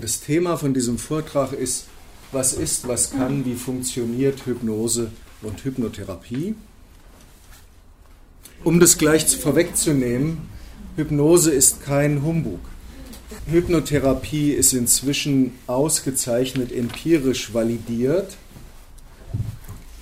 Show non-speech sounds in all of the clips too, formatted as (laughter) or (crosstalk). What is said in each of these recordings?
Das Thema von diesem Vortrag ist, was ist, was kann, wie funktioniert Hypnose und Hypnotherapie. Um das gleich vorwegzunehmen, Hypnose ist kein Humbug. Hypnotherapie ist inzwischen ausgezeichnet empirisch validiert.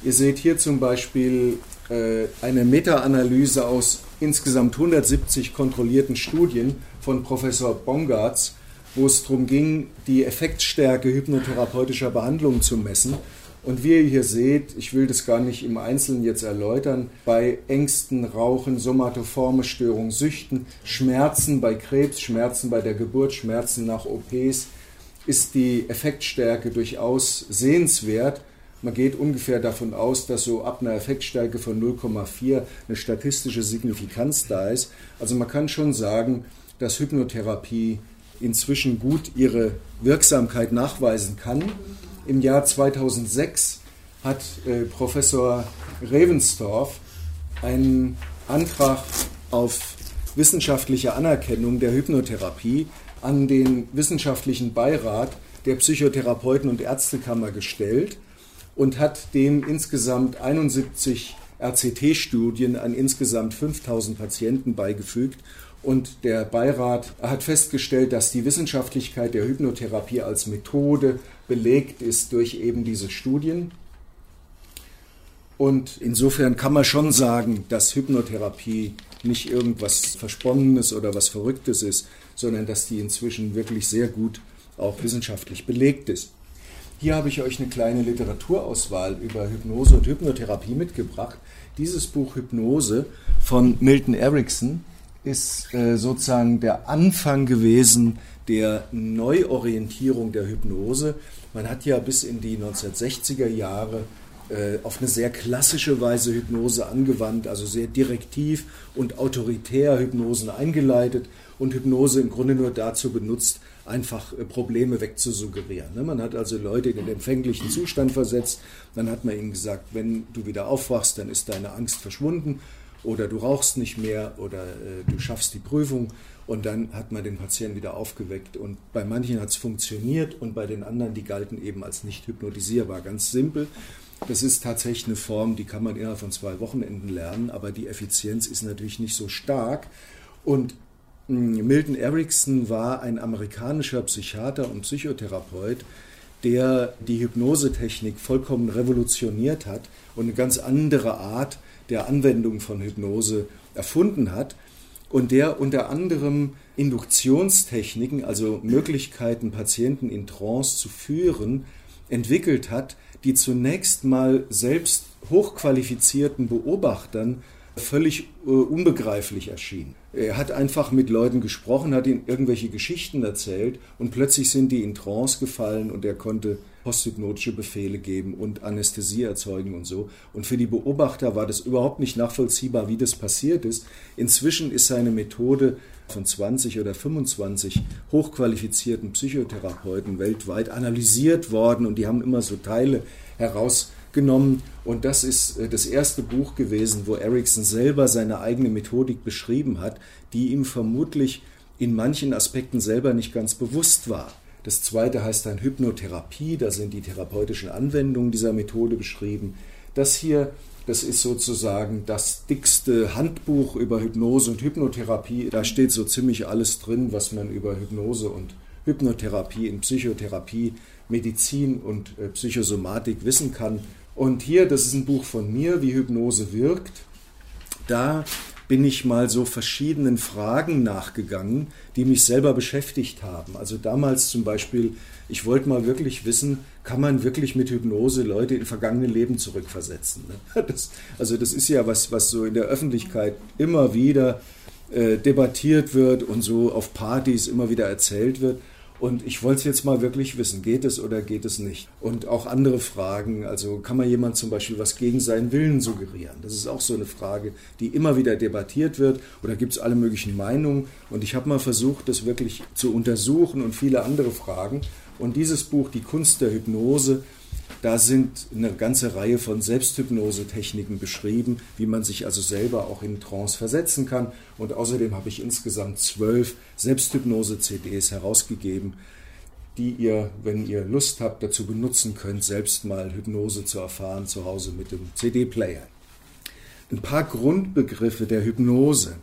Ihr seht hier zum Beispiel äh, eine Meta-Analyse aus insgesamt 170 kontrollierten Studien von Professor Bongartz wo es darum ging, die Effektstärke hypnotherapeutischer Behandlungen zu messen. Und wie ihr hier seht, ich will das gar nicht im Einzelnen jetzt erläutern, bei Ängsten, Rauchen, somatoforme Störungen, Süchten, Schmerzen bei Krebs, Schmerzen bei der Geburt, Schmerzen nach OPs, ist die Effektstärke durchaus sehenswert. Man geht ungefähr davon aus, dass so ab einer Effektstärke von 0,4 eine statistische Signifikanz da ist. Also man kann schon sagen, dass Hypnotherapie inzwischen gut ihre Wirksamkeit nachweisen kann. Im Jahr 2006 hat äh, Professor Ravensdorf einen Antrag auf wissenschaftliche Anerkennung der Hypnotherapie an den wissenschaftlichen Beirat der Psychotherapeuten- und Ärztekammer gestellt und hat dem insgesamt 71 RCT-Studien an insgesamt 5000 Patienten beigefügt und der Beirat hat festgestellt, dass die Wissenschaftlichkeit der Hypnotherapie als Methode belegt ist durch eben diese Studien. Und insofern kann man schon sagen, dass Hypnotherapie nicht irgendwas Versponnenes oder was Verrücktes ist, sondern dass die inzwischen wirklich sehr gut auch wissenschaftlich belegt ist. Hier habe ich euch eine kleine Literaturauswahl über Hypnose und Hypnotherapie mitgebracht. Dieses Buch Hypnose von Milton Erickson ist äh, sozusagen der Anfang gewesen der Neuorientierung der Hypnose. Man hat ja bis in die 1960er Jahre äh, auf eine sehr klassische Weise Hypnose angewandt, also sehr direktiv und autoritär Hypnosen eingeleitet und Hypnose im Grunde nur dazu benutzt, einfach äh, Probleme wegzusuggerieren. Ne? Man hat also Leute in den empfänglichen Zustand versetzt, dann hat man ihnen gesagt, wenn du wieder aufwachst, dann ist deine Angst verschwunden oder du rauchst nicht mehr oder äh, du schaffst die Prüfung und dann hat man den Patienten wieder aufgeweckt. Und bei manchen hat es funktioniert und bei den anderen, die galten eben als nicht hypnotisierbar. Ganz simpel. Das ist tatsächlich eine Form, die kann man innerhalb von zwei Wochenenden lernen, aber die Effizienz ist natürlich nicht so stark. Und hm, Milton Erickson war ein amerikanischer Psychiater und Psychotherapeut, der die Hypnosetechnik vollkommen revolutioniert hat und eine ganz andere Art der Anwendung von Hypnose erfunden hat und der unter anderem Induktionstechniken, also Möglichkeiten, Patienten in Trance zu führen, entwickelt hat, die zunächst mal selbst hochqualifizierten Beobachtern völlig äh, unbegreiflich erschien. Er hat einfach mit Leuten gesprochen, hat ihnen irgendwelche Geschichten erzählt und plötzlich sind die in Trance gefallen und er konnte posthypnotische Befehle geben und Anästhesie erzeugen und so. Und für die Beobachter war das überhaupt nicht nachvollziehbar, wie das passiert ist. Inzwischen ist seine Methode von 20 oder 25 hochqualifizierten Psychotherapeuten weltweit analysiert worden und die haben immer so Teile heraus genommen. Und das ist äh, das erste Buch gewesen, wo Erickson selber seine eigene Methodik beschrieben hat, die ihm vermutlich in manchen Aspekten selber nicht ganz bewusst war. Das zweite heißt dann Hypnotherapie, da sind die therapeutischen Anwendungen dieser Methode beschrieben. Das hier, das ist sozusagen das dickste Handbuch über Hypnose und Hypnotherapie. Da steht so ziemlich alles drin, was man über Hypnose und Hypnotherapie in Psychotherapie, Medizin und äh, Psychosomatik wissen kann. Und hier, das ist ein Buch von mir, wie Hypnose wirkt. Da bin ich mal so verschiedenen Fragen nachgegangen, die mich selber beschäftigt haben. Also damals zum Beispiel, ich wollte mal wirklich wissen, kann man wirklich mit Hypnose Leute in vergangene Leben zurückversetzen? Ne? (laughs) Das, also das ist ja was, was so in der Öffentlichkeit immer wieder äh, debattiert wird und so auf Partys immer wieder erzählt wird. Und ich wollte es jetzt mal wirklich wissen, geht es oder geht es nicht? Und auch andere Fragen, also kann man jemand zum Beispiel was gegen seinen Willen suggerieren? Das ist auch so eine Frage, die immer wieder debattiert wird. Oder gibt es alle möglichen Meinungen? Und ich habe mal versucht, das wirklich zu untersuchen und viele andere Fragen. Und dieses Buch, Die Kunst der Hypnose, da sind eine ganze Reihe von Selbsthypnose-Techniken beschrieben, wie man sich also selber auch in Trance versetzen kann. Und außerdem habe ich insgesamt zwölf Selbsthypnose-CDs herausgegeben. die ihr, wenn ihr Lust habt, dazu benutzen könnt, selbst mal Hypnose zu erfahren zu Hause mit dem CD-Player. Ein paar Grundbegriffe der Hypnose.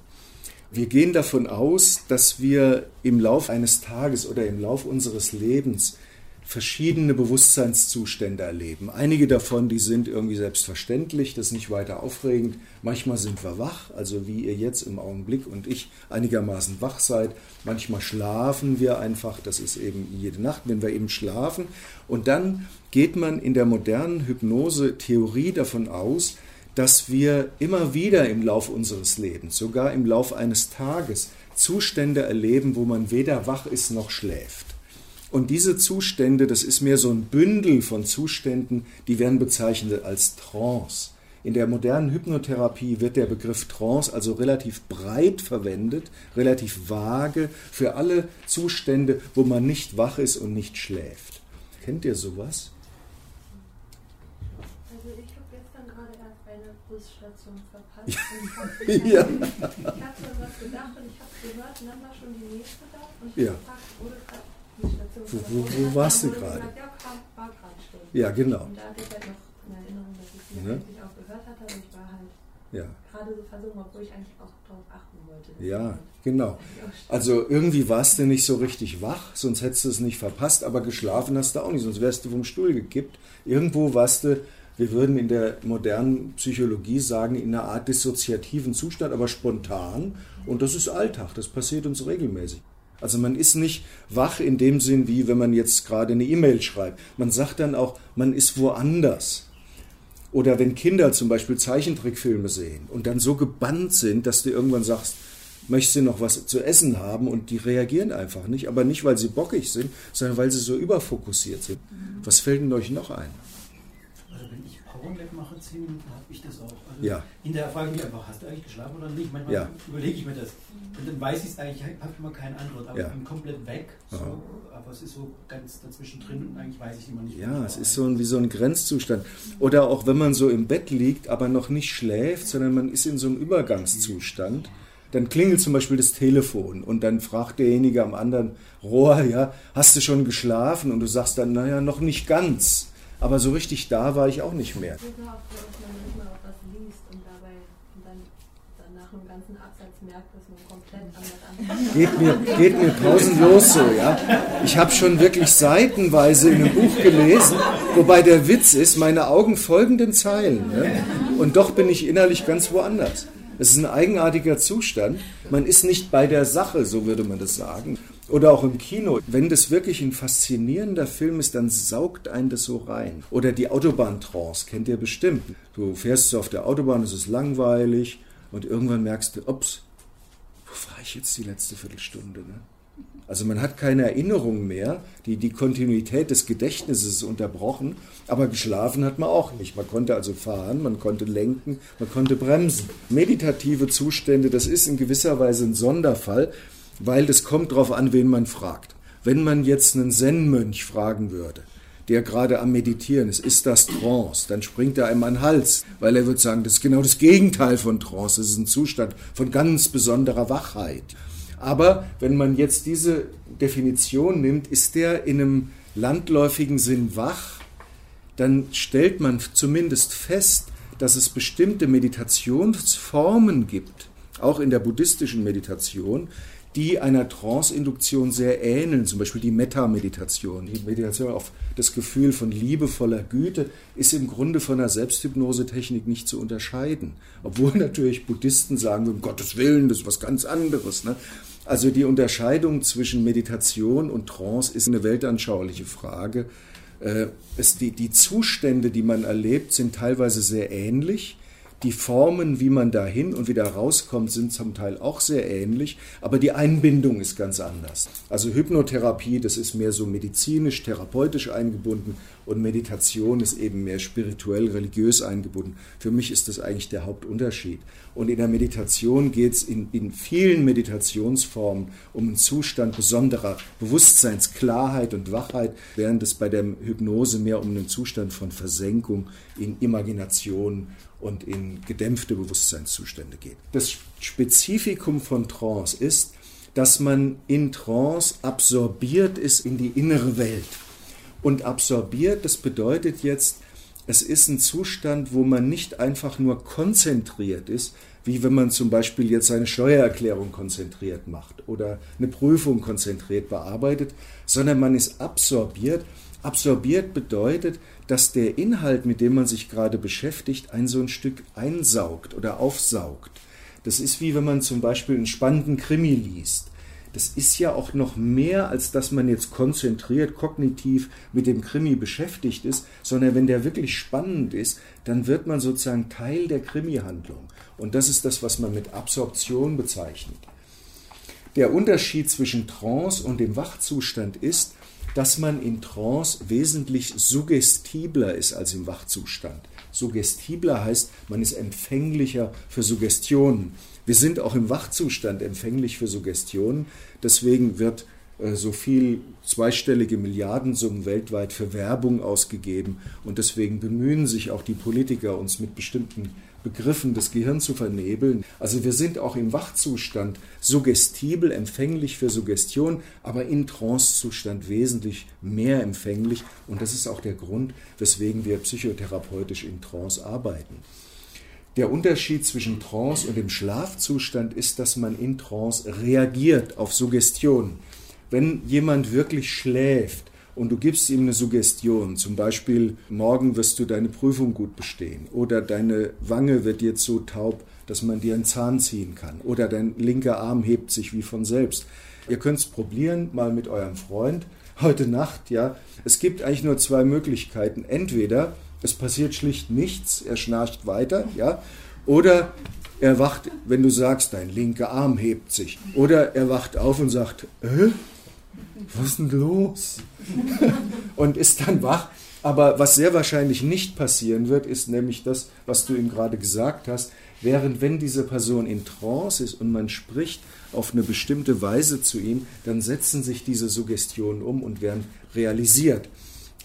Wir gehen davon aus, dass wir im Lauf eines Tages oder im Lauf unseres Lebens verschiedene Bewusstseinszustände erleben. Einige davon, die sind irgendwie selbstverständlich, das ist nicht weiter aufregend. Manchmal sind wir wach, also wie ihr jetzt im Augenblick und ich einigermaßen wach seid. Manchmal schlafen wir einfach, das ist eben jede Nacht, wenn wir eben schlafen. Und dann geht man in der modernen Hypnose-Theorie davon aus, dass wir immer wieder im Lauf unseres Lebens, sogar im Lauf eines Tages, Zustände erleben, wo man weder wach ist noch schläft. Und diese Zustände, das ist mehr so ein Bündel von Zuständen, die werden bezeichnet als Trance. In der modernen Hypnotherapie wird der Begriff Trance also relativ breit verwendet, relativ vage für alle Zustände, wo man nicht wach ist und nicht schläft. Kennt ihr sowas? Also ich habe gestern gerade erst eine Busstation verpasst. Ja. (laughs) ich habe mir was gedacht und ich habe gehört und dann war schon die nächste da und ich ja. gefragt, wurde gerade wo, wo, wo warst du gerade? Ja, genau. Und da hatte ich halt noch eine Erinnerung, dass ich sie ne? eigentlich auch gehört hatte, aber ich war halt ja. gerade so versunken, obwohl ich eigentlich auch darauf achten wollte. Ja, genau. Also irgendwie warst du nicht so richtig wach, sonst hättest du es nicht verpasst, aber geschlafen hast du auch nicht, sonst wärst du vom Stuhl gekippt. Irgendwo warst du, wir würden in der modernen Psychologie sagen, in einer Art dissoziativen Zustand, aber spontan. Und das ist Alltag, das passiert uns regelmäßig. Also man ist nicht wach in dem Sinn, wie wenn man jetzt gerade eine E-Mail schreibt. Man sagt dann auch, man ist woanders. Oder wenn Kinder zum Beispiel Zeichentrickfilme sehen und dann so gebannt sind, dass du irgendwann sagst, möchtest du noch was zu essen haben und die reagieren einfach nicht. Aber nicht, weil sie bockig sind, sondern weil sie so überfokussiert sind. Was fällt denn euch noch ein? Augenblick mache, zehn Minuten, habe ich das auch. Also ja. Hinterher frage ich mich einfach, hast du eigentlich geschlafen oder nicht? Manchmal ja. überlege ich mir das. Und dann weiß ich es eigentlich, habe ich immer keine Antwort, aber ja. ich bin komplett weg. So, aber es ist so ganz dazwischen drin und eigentlich weiß ich immer nicht. Ja, es ist so ein, wie so ein Grenzzustand. Oder auch wenn man so im Bett liegt, aber noch nicht schläft, sondern man ist in so einem Übergangszustand. Dann klingelt zum Beispiel das Telefon und dann fragt derjenige am anderen Rohr, ja, hast du schon geschlafen? Und du sagst dann, naja, noch nicht ganz. Aber so richtig da war ich auch nicht mehr. Geht mir, geht mir pausenlos so, ja. Ich habe schon wirklich seitenweise in einem Buch gelesen, wobei der Witz ist, meine Augen folgen den Zeilen. Ne? Und doch bin ich innerlich ganz woanders. Es ist ein eigenartiger Zustand. Man ist nicht bei der Sache, so würde man das sagen. Oder auch im Kino. Wenn das wirklich ein faszinierender Film ist, dann saugt einen das so rein. Oder die Autobahntrance, kennt ihr bestimmt. Du fährst so auf der Autobahn, es ist langweilig und irgendwann merkst du, ups, wo war ich jetzt die letzte Viertelstunde? Ne? Also man hat keine Erinnerung mehr, die, die Kontinuität des Gedächtnisses unterbrochen, aber geschlafen hat man auch nicht. Man konnte also fahren, man konnte lenken, man konnte bremsen. Meditative Zustände, das ist in gewisser Weise ein Sonderfall, weil das kommt darauf an, wen man fragt. Wenn man jetzt einen Zen-Mönch fragen würde, der gerade am Meditieren ist, ist das Trance, dann springt er einem an den Hals, weil er wird sagen, das ist genau das Gegenteil von Trance, das ist ein Zustand von ganz besonderer Wachheit. Aber wenn man jetzt diese Definition nimmt, ist der in einem landläufigen Sinn wach, dann stellt man zumindest fest, dass es bestimmte Meditationsformen gibt, auch in der buddhistischen Meditation, die einer Trance-Induktion sehr ähneln, zum Beispiel die Metta-Meditation. Die Meditation auf das Gefühl von liebevoller Güte ist im Grunde von einer Selbsthypnose-Technik nicht zu unterscheiden. Obwohl (laughs) natürlich Buddhisten sagen, um Gottes Willen, das ist was ganz anderes. Ne? Also die Unterscheidung zwischen Meditation und Trance ist eine weltanschauliche Frage. Äh, die, die Zustände, die man erlebt, sind teilweise sehr ähnlich die Formen, wie man da hin und wieder rauskommt, sind zum Teil auch sehr ähnlich, aber die Einbindung ist ganz anders. Also Hypnotherapie, das ist mehr so medizinisch, therapeutisch eingebunden und Meditation ist eben mehr spirituell, religiös eingebunden. Für mich ist das eigentlich der Hauptunterschied. Und in der Meditation geht es in, in vielen Meditationsformen um einen Zustand besonderer Bewusstseinsklarheit und Wachheit, während es bei der Hypnose mehr um einen Zustand von Versenkung in Imagination und in gedämpfte Bewusstseinszustände geht. Das Spezifikum von Trance ist, dass man in Trance absorbiert ist in die innere Welt. Und absorbiert, das bedeutet jetzt, es ist ein Zustand, wo man nicht einfach nur konzentriert ist, wie wenn man zum Beispiel jetzt eine Steuererklärung konzentriert macht oder eine Prüfung konzentriert bearbeitet, sondern man ist absorbiert. Absorbiert bedeutet, dass der Inhalt, mit dem man sich gerade beschäftigt, ein so ein Stück einsaugt oder aufsaugt. Das ist wie wenn man zum Beispiel einen spannenden Krimi liest das ist ja auch noch mehr, als dass man jetzt konzentriert, kognitiv mit dem Krimi beschäftigt ist, sondern wenn der wirklich spannend ist, dann wird man sozusagen Teil der Krimi-Handlung. Und das ist das, was man mit Absorption bezeichnet. Der Unterschied zwischen Trance und dem Wachzustand ist, dass man in Trance wesentlich suggestibler ist als im Wachzustand. Suggestibler heißt, man ist empfänglicher für Suggestionen. Wir sind auch im Wachzustand empfänglich für Suggestionen. Deswegen wird äh, so viel zweistellige Milliardensummen weltweit für Werbung ausgegeben. Und deswegen bemühen sich auch die Politiker, uns mit bestimmten Begriffen das Gehirn zu vernebeln. Also wir sind auch im Wachzustand suggestibel, empfänglich für Suggestion, aber in Trancezustand wesentlich mehr empfänglich. Und das ist auch der Grund, weswegen wir psychotherapeutisch in Trance arbeiten. Der Unterschied zwischen Trance und dem Schlafzustand ist, dass man in Trance reagiert auf Suggestionen. Wenn jemand wirklich schläft und du gibst ihm eine Suggestion, zum Beispiel, morgen wirst du deine Prüfung gut bestehen oder deine Wange wird jetzt so taub, dass man dir einen Zahn ziehen kann oder dein linker Arm hebt sich wie von selbst. Ihr könnt es probieren, mal mit eurem Freund heute Nacht, ja. Es gibt eigentlich nur zwei Möglichkeiten. Entweder es passiert schlicht nichts, er schnarcht weiter, ja, oder er wacht, wenn du sagst, dein linker Arm hebt sich, oder er wacht auf und sagt, äh, was ist denn los? (laughs) und ist dann wach. Aber was sehr wahrscheinlich nicht passieren wird, ist nämlich das, was du ihm gerade gesagt hast. Während wenn diese Person in Trance ist und man spricht auf eine bestimmte Weise zu ihm, dann setzen sich diese Suggestionen um und werden realisiert.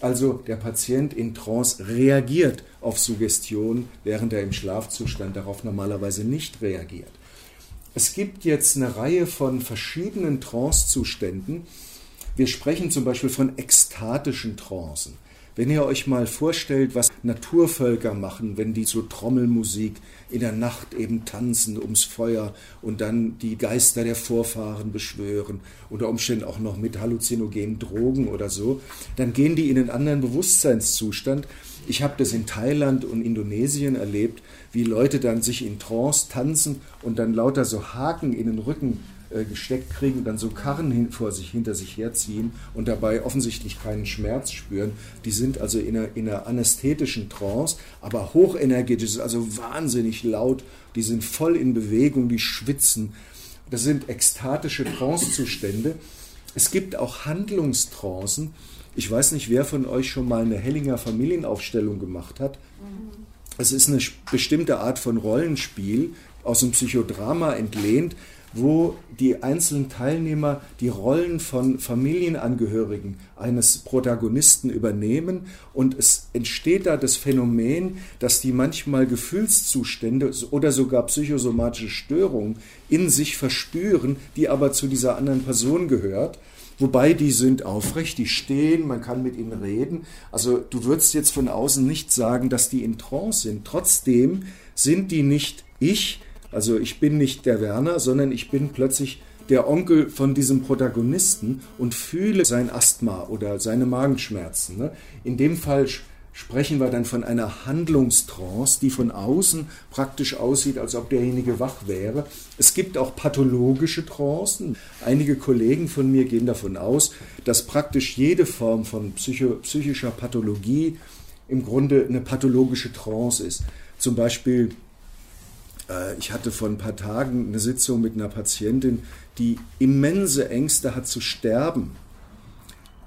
Also der Patient in Trance reagiert auf Suggestion, während er im Schlafzustand darauf normalerweise nicht reagiert. Es gibt jetzt eine Reihe von verschiedenen Trancezuständen. Wir sprechen zum Beispiel von ekstatischen Trancen. Wenn ihr euch mal vorstellt, was Naturvölker machen, wenn die so Trommelmusik in der Nacht eben tanzen ums Feuer und dann die Geister der Vorfahren beschwören, unter Umständen auch noch mit halluzinogenen Drogen oder so, dann gehen die in einen anderen Bewusstseinszustand. Ich habe das in Thailand und Indonesien erlebt, wie Leute dann sich in Trance tanzen und dann lauter so Haken in den Rücken äh, gesteckt kriegen und dann so Karren hin, vor sich hinter sich herziehen und dabei offensichtlich keinen Schmerz spüren. Die sind also in einer, in einer anästhetischen Trance, aber hochenergetisch, also wahnsinnig laut. Die sind voll in Bewegung, die schwitzen. Das sind ekstatische Trancezustände. Es gibt auch Handlungstrancen. Ich weiß nicht, wer von euch schon mal eine Hellinger Familienaufstellung gemacht hat. Mhm. Es ist eine bestimmte Art von Rollenspiel aus dem Psychodrama entlehnt, wo die einzelnen Teilnehmer die Rollen von Familienangehörigen eines Protagonisten übernehmen und es entsteht da das Phänomen, dass die manchmal Gefühlszustände oder sogar psychosomatische Störungen in sich verspüren, die aber zu dieser anderen Person gehört. Wobei die sind aufrecht, die stehen, man kann mit ihnen reden. Also du würdest jetzt von außen nicht sagen, dass die in Trance sind. Trotzdem sind die nicht ich, also ich bin nicht der Werner, sondern ich bin plötzlich der Onkel von diesem Protagonisten und fühle sein Asthma oder seine Magenschmerzen. Ne? In dem Fall sprechen wir dann von einer Handlungstrance, die von außen praktisch aussieht, als ob derjenige wach wäre. Es gibt auch pathologische Trancen. Einige Kollegen von mir gehen davon aus, dass praktisch jede Form von psychischer Pathologie im Grunde eine pathologische Trance ist. Zum Beispiel ich hatte vor ein paar Tagen eine Sitzung mit einer Patientin, die immense Ängste hat zu sterben.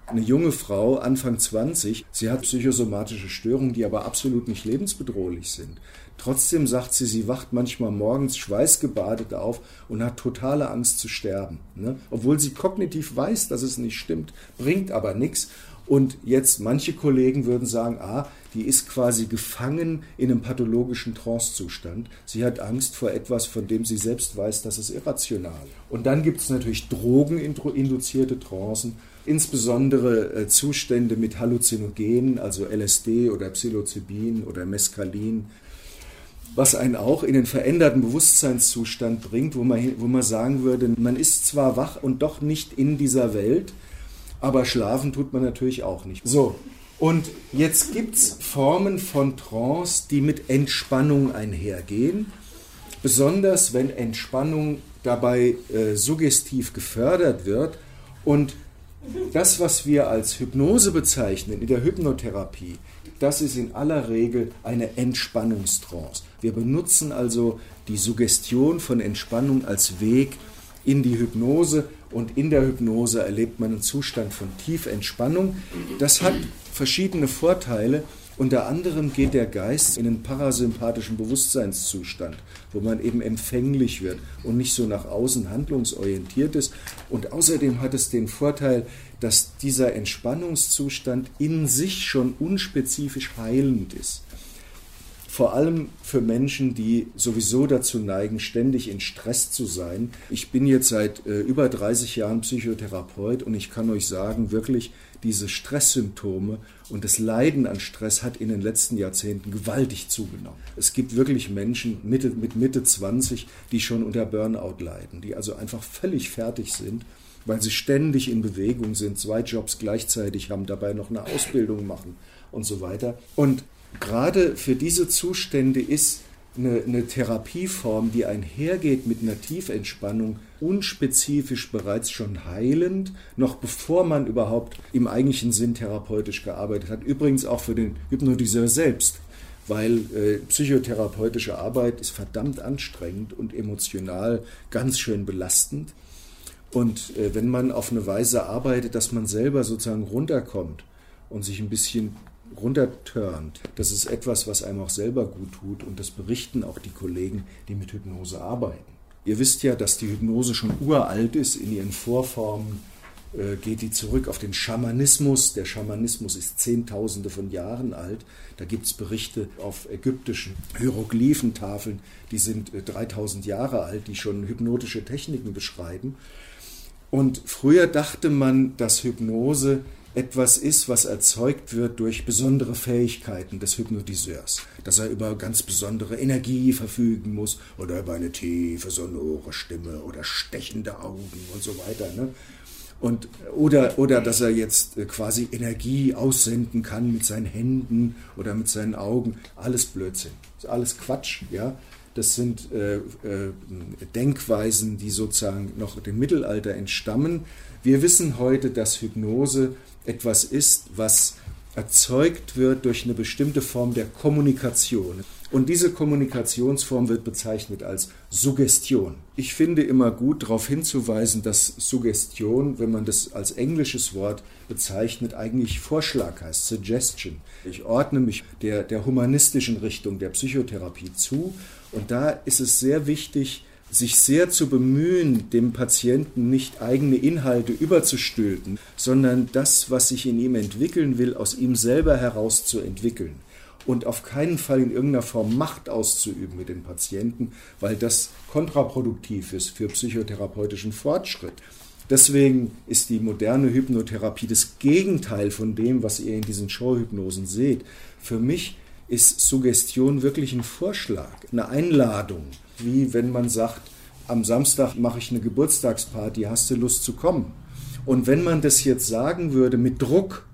Eine junge Frau, Anfang 20, sie hat psychosomatische Störungen, die aber absolut nicht lebensbedrohlich sind. Trotzdem sagt sie, sie wacht manchmal morgens schweißgebadet auf und hat totale Angst zu sterben. Ne? Obwohl sie kognitiv weiß, dass es nicht stimmt, bringt aber nichts. Und jetzt manche Kollegen würden sagen, ah, die ist quasi gefangen in einem pathologischen Trancezustand. Sie hat Angst vor etwas, von dem sie selbst weiß, dass es irrational. Und dann gibt es natürlich drogeninduzierte Trancen, insbesondere äh, Zustände mit Halluzinogenen, also LSD oder Psilocybin oder Mescalin, was einen auch in den veränderten Bewusstseinszustand bringt, wo man, wo man sagen würde, man ist zwar wach und doch nicht in dieser Welt, aber schlafen tut man natürlich auch nicht. So, und jetzt gibt es Formen von Trance, die mit Entspannung einhergehen, besonders wenn Entspannung dabei äh, suggestiv gefördert wird und das, was wir als Hypnose bezeichnen in der Hypnotherapie, das ist in aller Regel eine Entspannungstrance. Wir benutzen also die Suggestion von Entspannung als Weg in die Hypnose und in der Hypnose erlebt man einen Zustand von Tiefentspannung. Das hat verschiedene Vorteile. Unter anderem geht der Geist in einen parasympathischen Bewusstseinszustand, wo man eben empfänglich wird und nicht so nach außen handlungsorientiert ist. Und außerdem hat es den Vorteil, dass dieser Entspannungszustand in sich schon unspezifisch heilend ist. Vor allem für Menschen, die sowieso dazu neigen, ständig in Stress zu sein. Ich bin jetzt seit äh, über 30 Jahren Psychotherapeut und ich kann euch sagen, wirklich, diese Stresssymptome und das Leiden an Stress hat in den letzten Jahrzehnten gewaltig zugenommen. Es gibt wirklich Menschen Mitte, mit Mitte 20, die schon unter Burnout leiden, die also einfach völlig fertig sind weil sie ständig in Bewegung sind, zwei Jobs gleichzeitig haben, dabei noch eine Ausbildung machen und so weiter. Und gerade für diese Zustände ist eine, eine, Therapieform, die einhergeht mit einer Tiefentspannung, unspezifisch bereits schon heilend, noch bevor man überhaupt im eigentlichen Sinn therapeutisch gearbeitet hat. Übrigens auch für den Hypnotiseur selbst, weil äh, psychotherapeutische Arbeit ist verdammt anstrengend und emotional ganz schön belastend. Und äh, wenn man auf eine Weise arbeitet, dass man selber sozusagen runterkommt und sich ein bisschen runterturnt, das ist etwas, was einem auch selber gut tut und das berichten auch die Kollegen, die mit Hypnose arbeiten. Ihr wisst ja, dass die Hypnose schon uralt ist in ihren Vorformen äh, geht die zurück auf den Schamanismus. Der Schamanismus ist Zehntausende von Jahren alt. Da gibt es Berichte auf ägyptischen Hieroglyphentafeln, die sind 3000 äh, Jahre alt, die schon hypnotische Techniken beschreiben. Und früher dachte man, dass Hypnose etwas ist, was erzeugt wird durch besondere Fähigkeiten des Hypnotiseurs. Dass er über ganz besondere Energie verfügen muss oder über eine tiefe, sonore Stimme oder stechende Augen und so weiter. Ne? Und, oder, oder dass er jetzt äh, quasi Energie aussenden kann mit seinen Händen oder mit seinen Augen. Alles Blödsinn. Alles Quatsch, ja. Das sind äh, äh, Denkweisen, die sozusagen noch dem Mittelalter entstammen. Wir wissen heute, dass Hypnose etwas ist, was erzeugt wird durch eine bestimmte Form der Kommunikation. Und diese Kommunikationsform wird bezeichnet als Suggestion. Ich finde immer gut darauf hinzuweisen, dass Suggestion, wenn man das als englisches Wort bezeichnet, eigentlich Vorschlag heißt, Suggestion. Ich ordne mich der, der humanistischen Richtung der Psychotherapie zu und da ist es sehr wichtig, sich sehr zu bemühen, dem Patienten nicht eigene Inhalte überzustülpen, sondern das, was sich in ihm entwickeln will, aus ihm selber heraus zu entwickeln. Und auf keinen Fall in irgendeiner Form Macht auszuüben mit den Patienten, weil das kontraproduktiv ist für psychotherapeutischen Fortschritt. Deswegen ist die moderne Hypnotherapie das Gegenteil von dem, was ihr in diesen Showhypnosen seht. Für mich ist Suggestion wirklich ein Vorschlag, eine Einladung, wie wenn man sagt, am Samstag mache ich eine Geburtstagsparty, hast du Lust zu kommen? Und wenn man das jetzt sagen würde mit Druck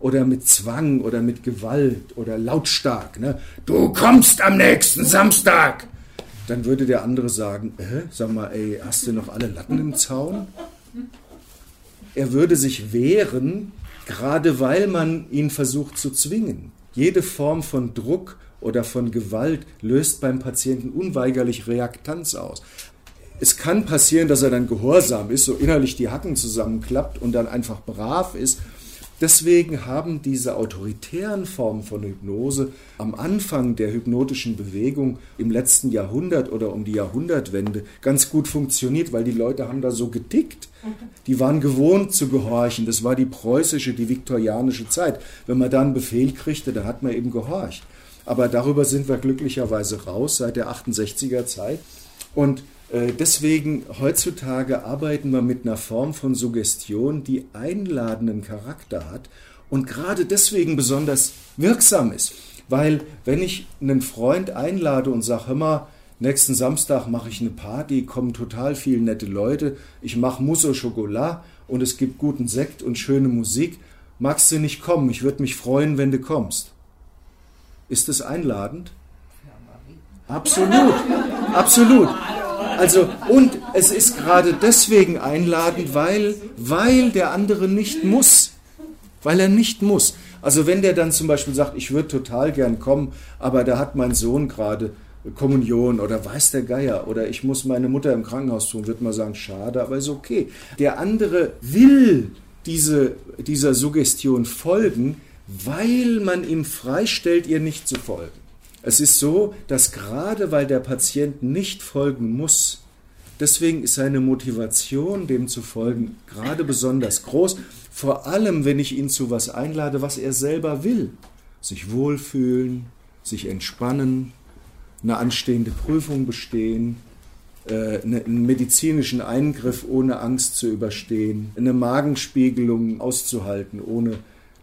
oder mit Zwang oder mit Gewalt oder lautstark, ne? du kommst am nächsten Samstag, dann würde der andere sagen, äh, sag mal, ey, hast du noch alle Latten im Zaun? Er würde sich wehren, gerade weil man ihn versucht zu zwingen. Jede Form von Druck oder von Gewalt löst beim Patienten unweigerlich Reaktanz aus. Es kann passieren, dass er dann gehorsam ist, so innerlich die Hacken zusammenklappt und dann einfach brav ist. Deswegen haben diese autoritären Formen von Hypnose am Anfang der hypnotischen Bewegung im letzten Jahrhundert oder um die Jahrhundertwende ganz gut funktioniert, weil die Leute haben da so getickt. Die waren gewohnt zu gehorchen. Das war die preußische, die viktorianische Zeit. Wenn man da einen Befehl kriegte, da hat man eben gehorcht. Aber darüber sind wir glücklicherweise raus seit der 68er Zeit. Und äh, deswegen heutzutage arbeiten wir mit einer Form von Suggestion, die einladenden Charakter hat und gerade deswegen besonders wirksam ist. Weil wenn ich einen Freund einlade und sage, hör mal, nächsten Samstag mache ich eine Party, kommen total viele nette Leute, ich mache Mousse au Chocolat und es gibt guten Sekt und schöne Musik, magst du nicht kommen? Ich würde mich freuen, wenn du kommst. Ist das einladend? Absolut, absolut. Also, und es ist gerade deswegen einladend, weil, weil der andere nicht muss. Weil er nicht muss. Also wenn der dann zum Beispiel sagt, ich würde total gern kommen, aber da hat mein Sohn gerade Kommunion oder weiß der Geier oder ich muss meine Mutter im Krankenhaus tun, wird man sagen, schade, aber ist okay. Der andere will diese, dieser Suggestion folgen, weil man ihm freistellt, ihr nicht zu folgen. Es ist so, dass gerade weil der Patient nicht folgen muss, deswegen ist seine Motivation, dem zu folgen, gerade besonders groß. Vor allem, wenn ich ihn zu was einlade, was er selber will. Sich wohlfühlen, sich entspannen, eine anstehende Prüfung bestehen, äh, einen medizinischen Eingriff ohne Angst zu überstehen, eine Magenspiegelung auszuhalten, ohne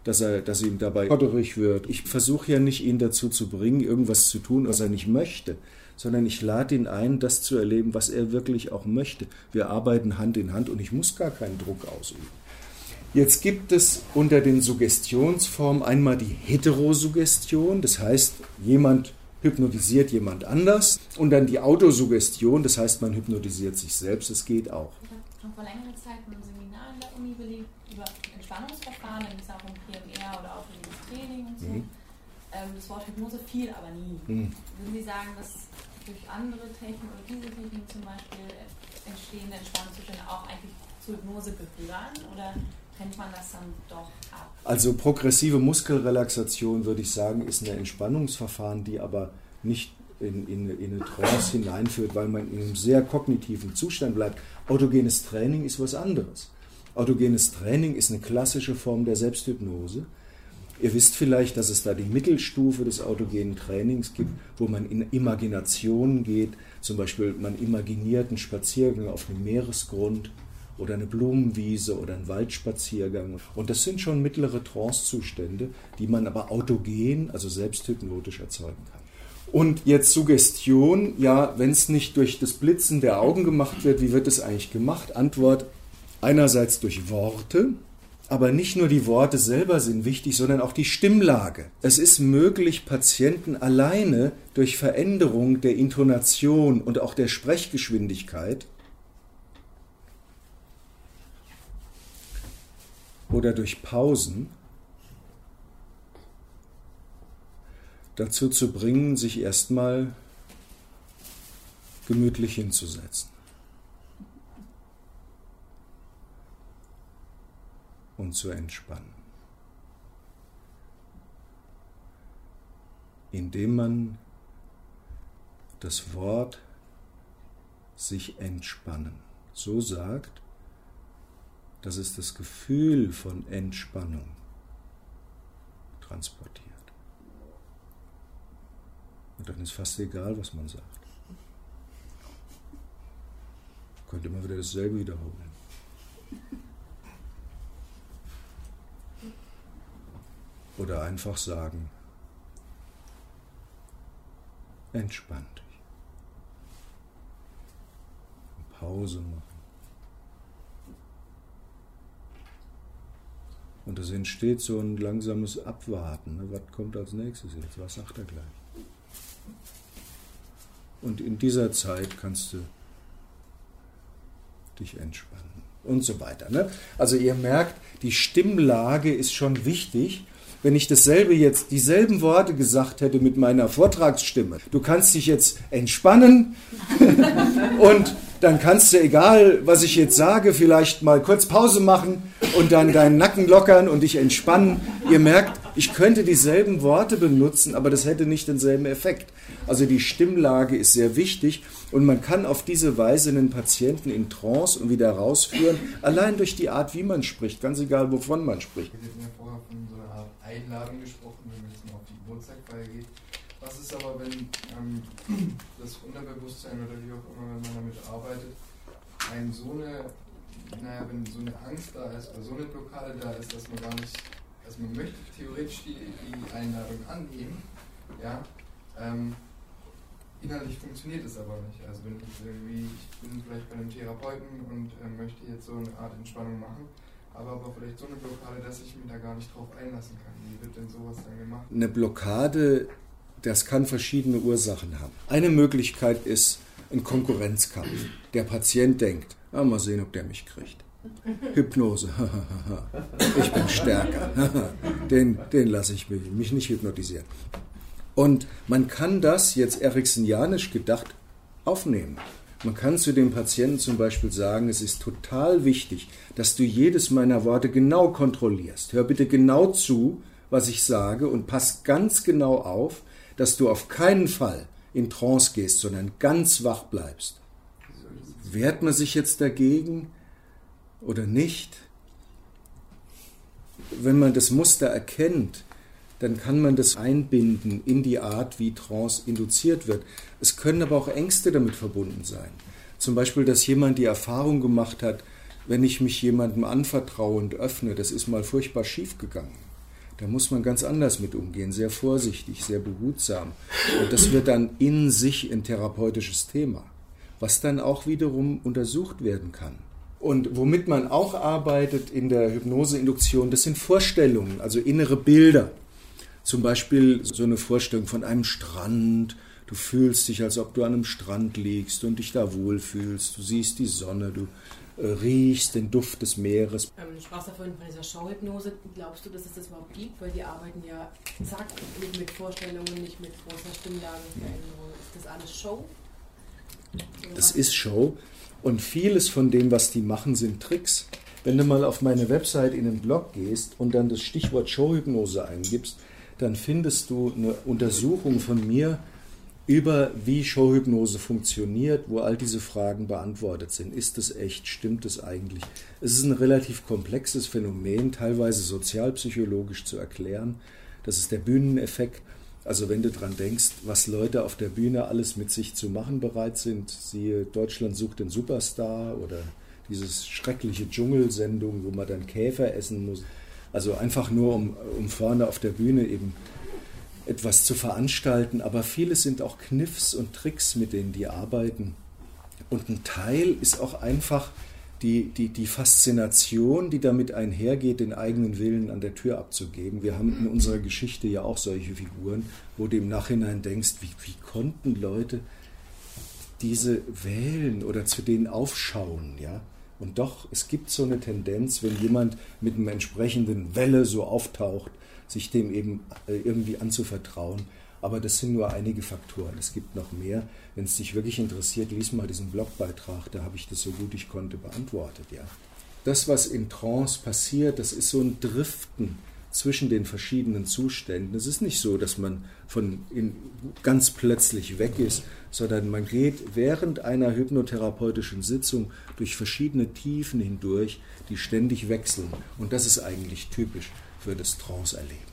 dass, er, dass ihm dabei kotterig wird. Ich versuche ja nicht, ihn dazu zu bringen, irgendwas zu tun, was er nicht möchte, sondern ich lade ihn ein, das zu erleben, was er wirklich auch möchte. Wir arbeiten Hand in Hand und ich muss gar keinen Druck ausüben. Jetzt gibt es unter den Suggestionsformen einmal die Heterosuggestion, das heißt, jemand hypnotisiert jemand anders und dann die Autosuggestion, das heißt, man hypnotisiert sich selbst, das geht auch. Ich habe schon vor längerer Zeit ein Seminar an der Uni belegt über Entspannungsverfahren, da ging es auch um PMR oder auch um das Training und so. Mhm. Ähm, das Wort Hypnose fiel aber nie. Mhm. Würden Sie sagen, dass durch andere Techniken oder diese Techniken zum Beispiel entstehende Entspannungszustände auch eigentlich zur Hypnose gehören oder trennt man das dann doch ab? Also progressive Muskelrelaxation, würde ich sagen, ist ein Entspannungsverfahren, die aber nicht in, in, in eine Trance hineinführt, weil man in einem sehr kognitiven Zustand bleibt. Autogenes Training ist was anderes. Autogenes Training ist eine klassische Form der Selbsthypnose. Ihr wisst vielleicht, dass es da die Mittelstufe des autogenen Trainings gibt, wo man in Imaginationen geht. Zum Beispiel, man imaginiert einen Spaziergang auf einem Meeresgrund oder eine Blumenwiese oder einen Waldspaziergang. Und das sind schon mittlere Trancezustände, die man aber autogen, also selbsthypnotisch erzeugen kann. Und jetzt Suggestion, ja, wenn es nicht durch das Blitzen der Augen gemacht wird, wie wird es eigentlich gemacht? Antwort, einerseits durch Worte, aber nicht nur die Worte selber sind wichtig, sondern auch die Stimmlage. Es ist möglich, Patienten alleine durch Veränderung der Intonation und auch der Sprechgeschwindigkeit oder durch Pausen dazu zu bringen, sich erstmal gemütlich hinzusetzen. Und zu entspannen. Indem man das Wort sich entspannen so sagt, dass es das Gefühl von Entspannung transportiert. Und dann ist fast egal, was man sagt. Könnte man wieder dasselbe wiederholen. Oder einfach sagen, entspann dich. Pause machen. Und es entsteht so ein langsames Abwarten. Ne? Was kommt als nächstes jetzt? Was sagt er gleich? Und in dieser Zeit kannst du dich entspannen und so weiter. Ne? Also ihr merkt, die Stimmlage ist schon wichtig. Wenn ich dasselbe jetzt, dieselben Worte gesagt hätte mit meiner Vortragsstimme, du kannst dich jetzt entspannen (laughs) und dann kannst du, egal was ich jetzt sage, vielleicht mal kurz Pause machen und dann deinen Nacken lockern und dich entspannen. Ihr merkt, ich könnte dieselben Worte benutzen, aber das hätte nicht denselben Effekt. Also die Stimmlage ist sehr wichtig und man kann auf diese Weise einen Patienten in Trance und wieder rausführen, allein durch die Art, wie man spricht, ganz egal, wovon man spricht. Wir hatten ja vorher von Einladung gesprochen, wenn man jetzt mal auf die Geburtstagsfeier geht. Was ist aber, wenn ähm, (clears throat) das Unterbewusstsein oder wie auch immer, wenn man damit arbeitet, einem so eine, naja, wenn so eine Angst da ist oder so eine Blockade da ist, dass man gar nicht, also man möchte theoretisch die, die Einladung annehmen, ja, ähm, innerlich funktioniert es aber nicht. Also wenn ich irgendwie, ich bin vielleicht bei einem Therapeuten und äh, möchte jetzt so eine Art Entspannung machen, aber aber vielleicht so eine Blockade, dass ich mich da gar nicht drauf einlassen kann. Wie wird denn sowas dann gemacht? Eine Blockade, das kann verschiedene Ursachen haben. Eine Möglichkeit ist ein Konkurrenzkampf. Der Patient denkt, ah, mal sehen, ob der mich kriegt. Hypnose, (laughs) ich bin stärker, (laughs) den, den lasse ich mich, mich nicht hypnotisieren. Und man kann das jetzt ericksonianisch gedacht aufnehmen. Man kann zu dem Patienten zum Beispiel sagen, es ist total wichtig, dass du jedes meiner Worte genau kontrollierst. Hör bitte genau zu, was ich sage und pass ganz genau auf, dass du auf keinen Fall in Trance gehst, sondern ganz wach bleibst. Wehrt man sich jetzt dagegen oder nicht? Wenn man das Muster erkennt, dann kann man das einbinden in die Art, wie Trance induziert wird. Es können aber auch Ängste damit verbunden sein. Zum Beispiel, dass jemand die Erfahrung gemacht hat, wenn ich mich jemandem anvertraue und öffne, das ist mal furchtbar schief gegangen. Da muss man ganz anders mit umgehen, sehr vorsichtig, sehr behutsam. Und das wird dann in sich ein therapeutisches Thema, was dann auch wiederum untersucht werden kann. Und womit man auch arbeitet in der Hypnoseinduktion, das sind Vorstellungen, also innere Bilder. Zum Beispiel so eine Vorstellung von einem Strand. Du fühlst dich, als ob du an einem Strand liegst und dich da wohlfühlst. Du siehst die Sonne, du äh, riechst den Duft des Meeres. Ähm, sprachst ja vorhin von dieser Showhypnose. Glaubst du, dass es das überhaupt gibt? Weil die arbeiten ja zack, nicht mit Vorstellungen, nicht mit großer Stimmlagenveränderung. Ist das alles Show? das ist Show. Und vieles von dem, was die machen, sind Tricks. Wenn du mal auf meine Website in den Blog gehst und dann das Stichwort Showhypnose eingibst, dann findest du eine Untersuchung von mir über wie Showhypnose funktioniert, wo all diese Fragen beantwortet sind. Ist es echt? Stimmt es eigentlich? Es ist ein relativ komplexes Phänomen, teilweise sozialpsychologisch zu erklären. Das ist der Bühneneffekt. Also wenn du dran denkst, was Leute auf der Bühne alles mit sich zu machen bereit sind, siehe Deutschland sucht den Superstar oder dieses schreckliche Dschungelsendung, wo man dann Käfer essen muss. Also einfach nur, um, um vorne auf der Bühne eben etwas zu veranstalten. Aber vieles sind auch Kniffs und Tricks, mit denen die arbeiten. Und ein Teil ist auch einfach die, die, die Faszination, die damit einhergeht, den eigenen Willen an der Tür abzugeben. Wir haben in unserer Geschichte ja auch solche Figuren, wo du im Nachhinein denkst, wie, wie konnten Leute diese wählen oder zu denen aufschauen, ja? Und doch, es gibt so eine Tendenz, wenn jemand mit einem entsprechenden Welle so auftaucht, sich dem eben äh, irgendwie anzuvertrauen. Aber das sind nur einige Faktoren. Es gibt noch mehr. Wenn es dich wirklich interessiert, lies mal diesen Blogbeitrag, da habe ich das so gut ich konnte beantwortet, ja. Das, was in Trance passiert, das ist so ein Driften zwischen den verschiedenen Zuständen. Es ist nicht so, dass man von ganz plötzlich weg ist, sondern man geht während einer hypnotherapeutischen Sitzung durch verschiedene Tiefen hindurch, die ständig wechseln. Und das ist eigentlich typisch für das Trance-Erleben.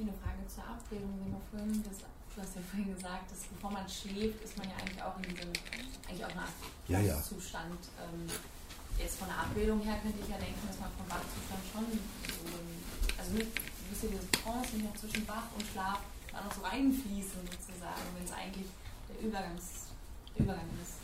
Eine Frage zur Abwägung, wenn man vorhin das, du hast ja vorhin gesagt, dass bevor man schläft, ist man ja eigentlich auch in diesem eigentlich auch eine Art ja, ja. Zustand. Ähm, jetzt von der Abbildung her könnte ich ja denken, dass man vom Wachzustand schon so also nicht, bist ja diese Trance nicht mehr zwischen Wach und Schlaf da noch so reinfließen sozusagen, wenn es eigentlich der, Übergangs, der Übergang ist.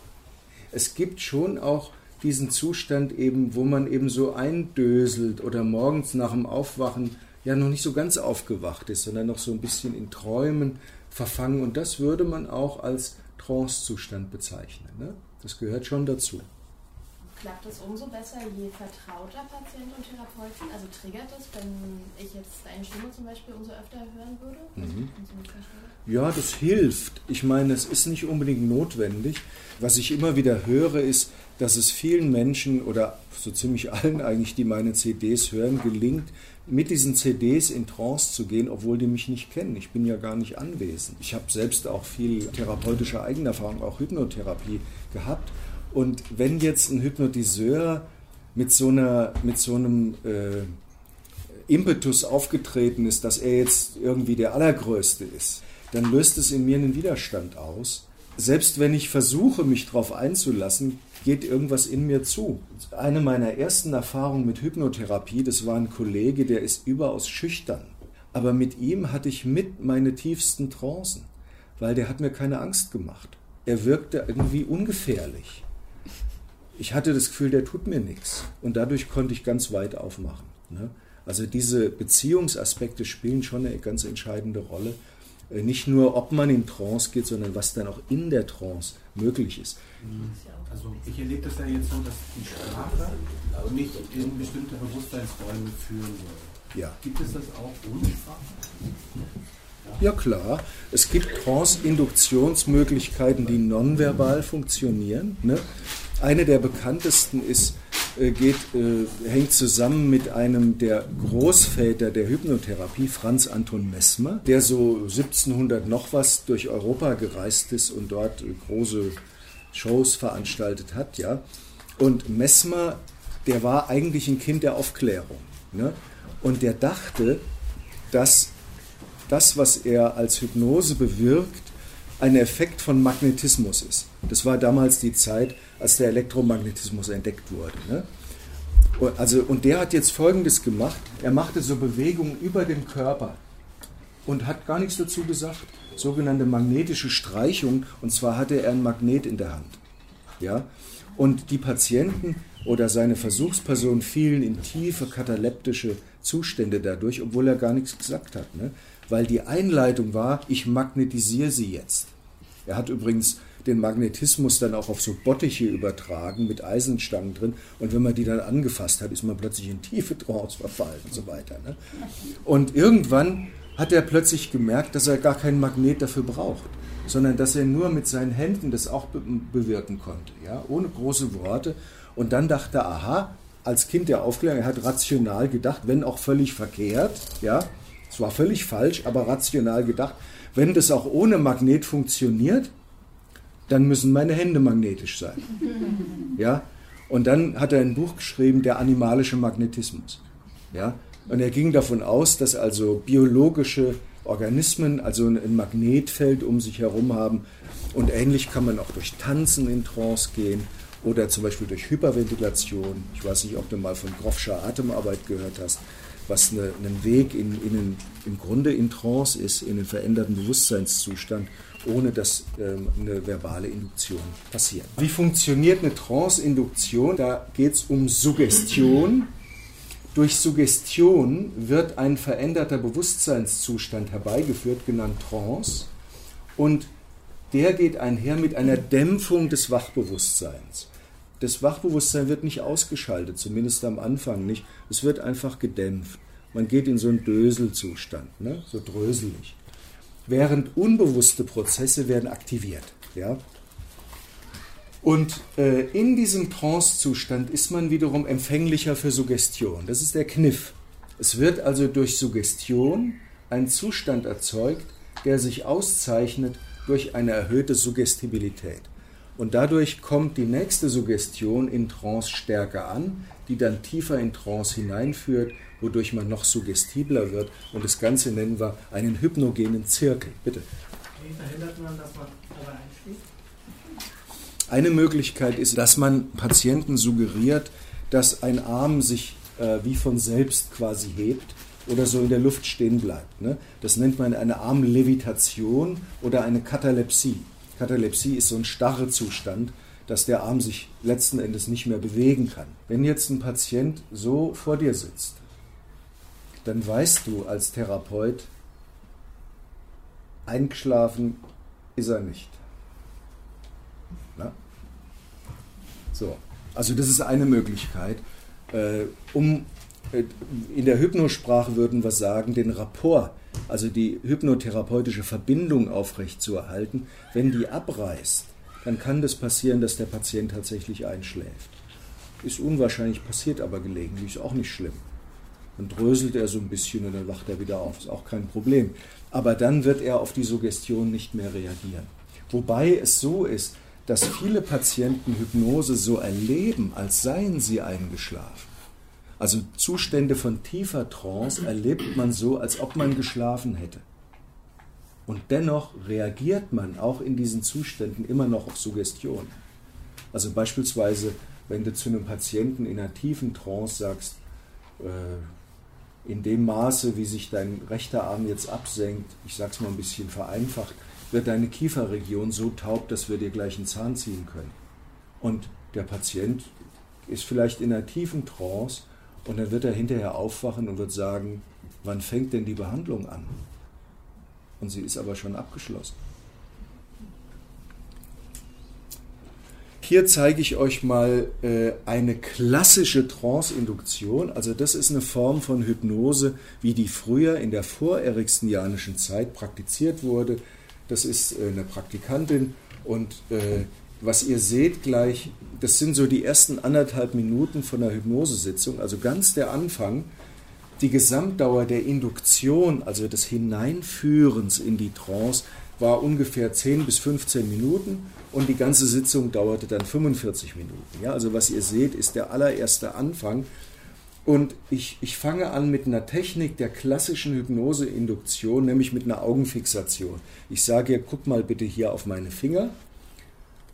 Es gibt schon auch diesen Zustand eben, wo man eben so eindöselt oder morgens nach dem Aufwachen ja noch nicht so ganz aufgewacht ist, sondern noch so ein bisschen in Träumen verfangen. Und das würde man auch als Trance-Zustand bezeichnen. Ne? Das gehört schon dazu. Klappt es umso besser, je vertrauter Patient und Therapeuten? Also triggert das, wenn ich jetzt deine Stimme zum Beispiel umso öfter hören würde? Mhm. Ja, das hilft. Ich meine, es ist nicht unbedingt notwendig. Was ich immer wieder höre, ist, dass es vielen Menschen oder so ziemlich allen eigentlich, die meine CDs hören, gelingt, mit diesen CDs in Trance zu gehen, obwohl die mich nicht kennen. Ich bin ja gar nicht anwesend. Ich habe selbst auch viel therapeutische Eigenerfahrung, auch Hypnotherapie gehabt. Und wenn jetzt ein Hypnotiseur mit so, einer, mit so einem äh, Impetus aufgetreten ist, dass er jetzt irgendwie der Allergrößte ist, dann löst es in mir einen Widerstand aus. Selbst wenn ich versuche, mich darauf einzulassen, geht irgendwas in mir zu. Eine meiner ersten Erfahrungen mit Hypnotherapie, das war ein Kollege, der ist überaus schüchtern. Aber mit ihm hatte ich mit meine tiefsten Trancen, weil der hat mir keine Angst gemacht. Er wirkte irgendwie ungefährlich. Ich hatte das Gefühl, der tut mir nichts. Und dadurch konnte ich ganz weit aufmachen. Ne? Also diese Beziehungsaspekte spielen schon eine ganz entscheidende Rolle. Äh, nicht nur, ob man in Trance geht, sondern was dann auch in der Trance möglich ist. Mhm. Also ich erlebe das ja jetzt so, dass die Sprache nicht in bestimmte Bewusstseinsräume führen soll. Ja. Gibt es das auch ohne Sprache? Ja klar, es gibt Trance-Induktionsmöglichkeiten, die nonverbal funktionieren. Ne? Eine der bekanntesten ist, äh, geht, äh, hängt zusammen mit einem der Großväter der Hypnotherapie, Franz Anton Messmer, der so 1700 noch was durch Europa gereist ist und dort große Shows veranstaltet hat, ja. Und Messmer, der war eigentlich ein Kind der Aufklärung. Ne? Und der dachte, dass das, was er als Hypnose bewirkt, ein Effekt von Magnetismus ist. Das war damals die Zeit, als der Elektromagnetismus entdeckt wurde. Ne? Also, und der hat jetzt Folgendes gemacht. Er machte so Bewegungen über den Körper und hat gar nichts dazu gesagt sogenannte magnetische Streichung, und zwar hatte er ein Magnet in der Hand. Ja? Und die Patienten oder seine Versuchspersonen fielen in tiefe kataleptische Zustände dadurch, obwohl er gar nichts gesagt hat. Ne? Weil die Einleitung war, ich magnetisiere sie jetzt. Er hat übrigens den Magnetismus dann auch auf so Bottiche übertragen mit Eisenstangen drin. Und wenn man die dann angefasst hat, ist man plötzlich in tiefe Trance verfallen und so weiter. Ne? Und irgendwann hat er plötzlich gemerkt, dass er gar keinen Magnet dafür braucht, sondern dass er nur mit seinen Händen das auch be bewirken konnte, ja, ohne große Worte. Und dann dachte er, aha, als Kind der Aufklärung, er hat rational gedacht, wenn auch völlig verkehrt, ja, es war völlig falsch, aber rational gedacht, wenn das auch ohne Magnet funktioniert, dann müssen meine Hände magnetisch sein. (laughs) Ja? Und dann hat er ein Buch geschrieben, der animalische Magnetismus. Ja? Und er ging davon aus, dass also biologische Organismen also ein Magnetfeld um sich herum haben. Und ähnlich kann man auch durch Tanzen in Trance gehen oder zum Beispiel durch Hyperventilation. Ich weiß nicht, ob du mal von Groffscher Atemarbeit gehört hast, was ein Weg in, in im Grunde in Trance ist, in einen veränderten Bewusstseinszustand, ohne dass ähm, eine verbale Induktion passiert. Wie funktioniert eine Trance-Induktion? Da geht es um Suggestion durch Suggestion wird ein veränderter Bewusstseinszustand herbeigeführt, genannt Trance, und der geht einher mit einer Dämpfung des Wachbewusstseins. Das Wachbewusstsein wird nicht ausgeschaltet, zumindest am Anfang nicht. Es wird einfach gedämpft. Man geht in so einen Döselzustand, ne? so dröselig. Während unbewusste Prozesse werden aktiviert. Ja? Und äh, in diesem Trance-Zustand ist man wiederum empfänglicher für Suggestion. Das ist der Kniff. Es wird also durch Suggestion ein Zustand erzeugt, der sich auszeichnet durch eine erhöhte Suggestibilität. Und dadurch kommt die nächste Suggestion in Trance stärker an, die dann tiefer in Trance hineinführt, wodurch man noch suggestibler wird. Und das Ganze nennen wir einen hypnogenen Zirkel. Bitte. Wie verhindert man, dass man dabei einschläft? Eine Möglichkeit ist, dass man Patienten suggeriert, dass ein Arm sich äh, wie von selbst quasi hebt oder so in der Luft stehen bleibt. Ne? Das nennt man eine Armlevitation oder eine Katalepsie. Katalepsie ist so ein starre Zustand, dass der Arm sich letzten Endes nicht mehr bewegen kann. Wenn jetzt ein Patient so vor dir sitzt, dann weißt du als Therapeut, eingeschlafen ist er nicht. Na? So. Also das ist eine Möglichkeit. Äh, um, äh, in der Hypnosprache würden wir sagen, den Rapport, also die hypnotherapeutische Verbindung aufrechtzuerhalten, wenn die abreißt, dann kann das passieren, dass der Patient tatsächlich einschläft. Ist unwahrscheinlich, passiert aber gelegentlich, ist auch nicht schlimm. Dann dröselt er so ein bisschen und dann wacht er wieder auf, ist auch kein Problem. Aber dann wird er auf die Suggestion nicht mehr reagieren. Wobei es so ist, dass viele Patienten Hypnose so erleben, als seien sie eingeschlafen. Also Zustände von tiefer Trance erlebt man so, als ob man geschlafen hätte. Und dennoch reagiert man auch in diesen Zuständen immer noch auf Suggestion. Also beispielsweise, wenn du zu einem Patienten in einer tiefen Trance sagst, äh, in dem Maße, wie sich dein rechter Arm jetzt absenkt, ich sag's mal ein bisschen vereinfacht, wird deine Kieferregion so taub, dass wir dir gleich einen Zahn ziehen können. Und der Patient ist vielleicht in einer tiefen Trance und dann wird er hinterher aufwachen und wird sagen, wann fängt denn die Behandlung an? Und sie ist aber schon abgeschlossen. Hier zeige ich euch mal äh, eine klassische Trance-Induktion. Also das ist eine Form von Hypnose, wie die früher in der vorerichsenianischen Zeit praktiziert wurde. Das ist äh, eine Praktikantin und äh, was ihr seht gleich, das sind so die ersten anderthalb Minuten von der Hypnosesitzung, also ganz der Anfang. Die Gesamtdauer der Induktion, also des Hineinführens in die Trance, war ungefähr 10 bis 15 Minuten und die ganze Sitzung dauerte dann 45 Minuten. Ja, also was ihr seht, ist der allererste Anfang. Und ich, ich fange an mit einer Technik der klassischen Hypnoseinduktion, nämlich mit einer Augenfixation. Ich sage, guck mal bitte hier auf meine Finger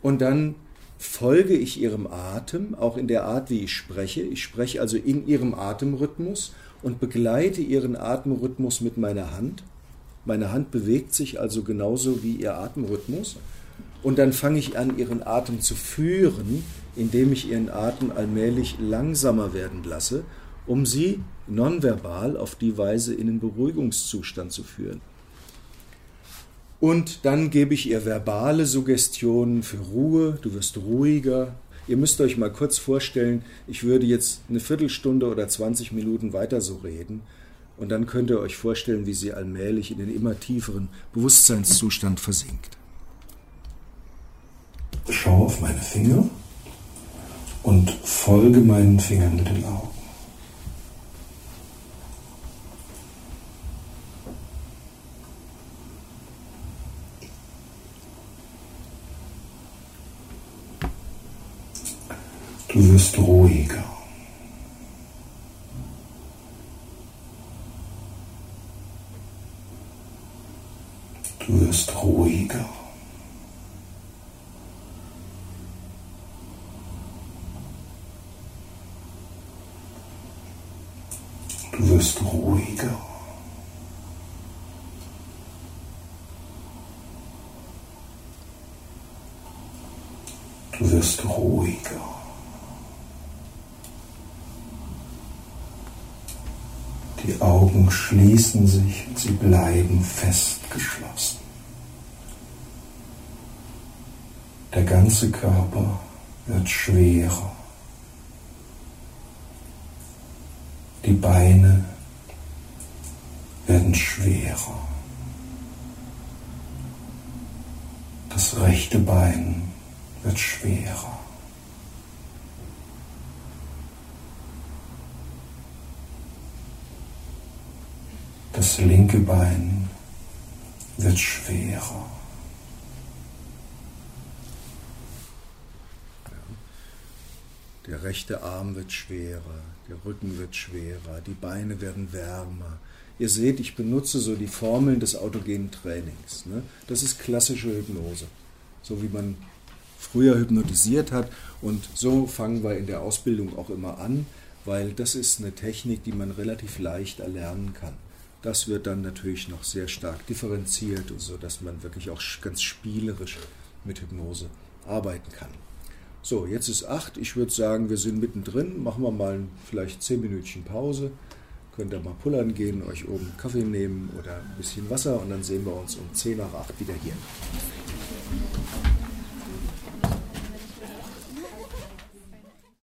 und dann folge ich ihrem Atem, auch in der Art, wie ich spreche. Ich spreche also in ihrem Atemrhythmus und begleite ihren Atemrhythmus mit meiner Hand. Meine Hand bewegt sich also genauso wie ihr Atemrhythmus. Und dann fange ich an, ihren Atem zu führen, indem ich ihren Atem allmählich langsamer werden lasse um sie nonverbal auf die Weise in den Beruhigungszustand zu führen. Und dann gebe ich ihr verbale Suggestionen für Ruhe, du wirst ruhiger. Ihr müsst euch mal kurz vorstellen, ich würde jetzt eine Viertelstunde oder 20 Minuten weiter so reden. Und dann könnt ihr euch vorstellen, wie sie allmählich in den immer tieferen Bewusstseinszustand versinkt. Schau auf meine Finger und folge meinen Fingern mit den Augen. Du wirst ruhiger. Du wirst ruhiger. Du wirst ruhiger. Du wirst ruhiger. Die Augen schließen sich, sie bleiben fest geschlossen. Der ganze Körper wird schwerer. Die Beine werden schwerer. Das rechte Bein wird schwerer. Das linke Bein wird schwerer. Der rechte Arm wird schwerer, der Rücken wird schwerer, die Beine werden wärmer. Ihr seht, ich benutze so die Formeln des autogenen Trainings. Ne? Das ist klassische Hypnose, so wie man früher hypnotisiert hat. Und so fangen wir in der Ausbildung auch immer an, weil das ist eine Technik, die man relativ leicht erlernen kann. Das wird dann natürlich noch sehr stark differenziert, sodass man wirklich auch ganz spielerisch mit Hypnose arbeiten kann. So, jetzt ist 8. Ich würde sagen, wir sind mittendrin. Machen wir mal vielleicht 10 Minütchen Pause. Könnt ihr mal pullern gehen, euch oben Kaffee nehmen oder ein bisschen Wasser und dann sehen wir uns um 10 nach 8 wieder hier.